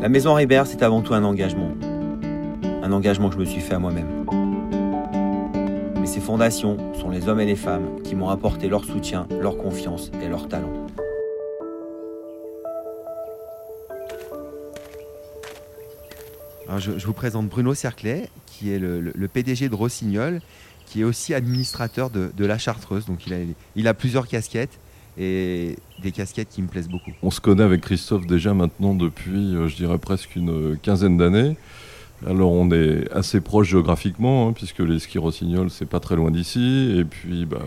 La maison Ribert, c'est avant tout un engagement. Un engagement que je me suis fait à moi-même. Mais ces fondations sont les hommes et les femmes qui m'ont apporté leur soutien, leur confiance et leur talent. je, vous présente Bruno Cerclet, qui est le, PDG de Rossignol, qui est aussi administrateur de, la Chartreuse. Donc il a, il a plusieurs casquettes et des casquettes qui me plaisent beaucoup. On se connaît avec Christophe déjà maintenant depuis, euh, je dirais, presque une quinzaine d'années. Alors on est assez proche géographiquement, hein, puisque les skis Rossignol, c'est pas très loin d'ici. Et puis, bah,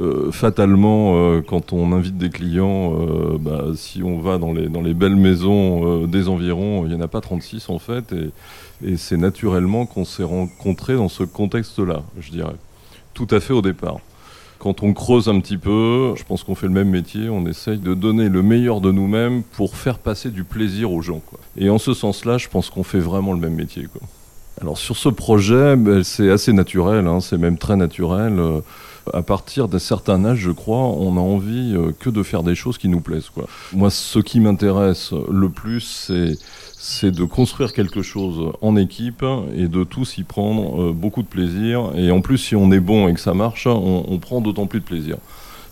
euh, fatalement, euh, quand on invite des clients, bah, si on va dans les, dans les belles maisons des environs, il n'y en a pas 36 en fait. Et c'est naturellement qu'on s'est rencontrés dans ce contexte-là, je dirais. Tout à fait au départ quand on creuse un petit peu, je pense qu'on fait le même métier, on essaye de donner le meilleur de nous-mêmes pour faire passer du plaisir aux gens. Et en ce sens-là, je pense qu'on fait vraiment le même métier. Alors sur ce projet, ben, c'est assez naturel, hein, c'est même très naturel. Euh, à partir d'un certain âge, je crois, on a envie euh, que de faire des choses qui nous plaisent. Moi, ce qui m'intéresse le plus, c'est de construire quelque chose en équipe et de tous y prendre euh, beaucoup de plaisir. Et en plus, si on est bon et que ça marche, on, prend d'autant plus de plaisir.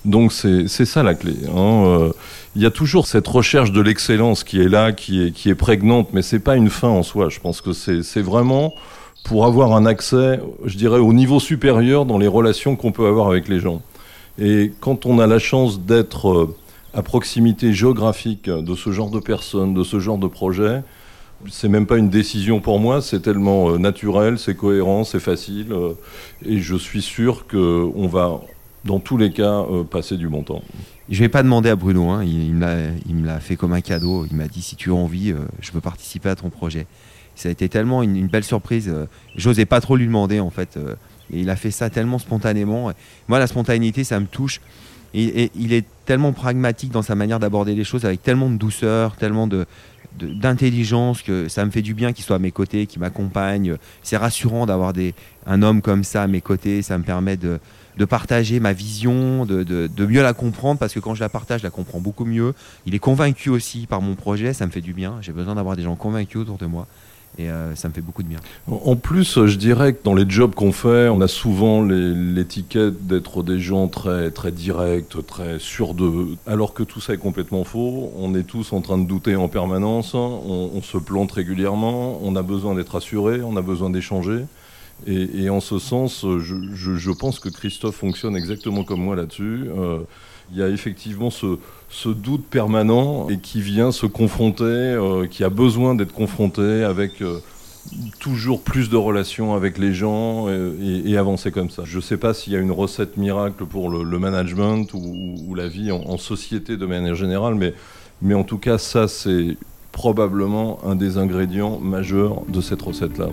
Donc c'est ça la clé. Hein. Euh, il y a toujours cette recherche de l'excellence qui est là, qui est, qui est prégnante, mais c'est pas une fin en soi. Je pense que c'est vraiment pour avoir un accès, je dirais, au niveau supérieur dans les relations qu'on peut avoir avec les gens. Et quand on a la chance d'être euh, à proximité géographique de ce genre de personnes, de ce genre de projet, c'est même pas une décision pour moi, c'est tellement euh, naturel, c'est cohérent, c'est facile, et je suis sûr qu'on va, dans tous les cas, euh, passer du bon temps. Je vais pas demander à Bruno, hein, il, me l'a fait comme un cadeau, il m'a dit si tu as envie, je peux participer à ton projet. Ça a été tellement une, belle surprise, j'osais pas trop lui demander en fait, et il a fait ça tellement spontanément. Moi la spontanéité ça me touche, et il est tellement pragmatique dans sa manière d'aborder les choses, avec tellement de douceur, tellement de, d'intelligence, que ça me fait du bien qu'il soit à mes côtés, qu'il m'accompagne. C'est rassurant d'avoir un homme comme ça à mes côtés, ça me permet de, partager ma vision, de, de, mieux la comprendre, parce que quand je la partage, je la comprends beaucoup mieux. Il est convaincu aussi par mon projet, ça me fait du bien. J'ai besoin d'avoir des gens convaincus autour de moi. Et euh, ça me fait beaucoup de bien. En plus, je dirais que dans les jobs qu'on fait, on a souvent l'étiquette d'être des gens très, très directs, très sûrs d'eux, alors que tout ça est complètement faux. On est tous en train de douter en permanence, on, se plante régulièrement, on a besoin d'être assuré, on a besoin d'échanger. Et, en ce sens, je, pense que Christophe fonctionne exactement comme moi là-dessus. Euh, il y a effectivement ce, doute permanent et qui vient se confronter, euh, qui a besoin d'être confronté avec euh, toujours plus de relations avec les gens et, avancer comme ça. Je ne sais pas s'il y a une recette miracle pour le, management ou, la vie en, société de manière générale, mais, mais en tout cas, ça, c'est probablement un des ingrédients majeurs de cette recette-là.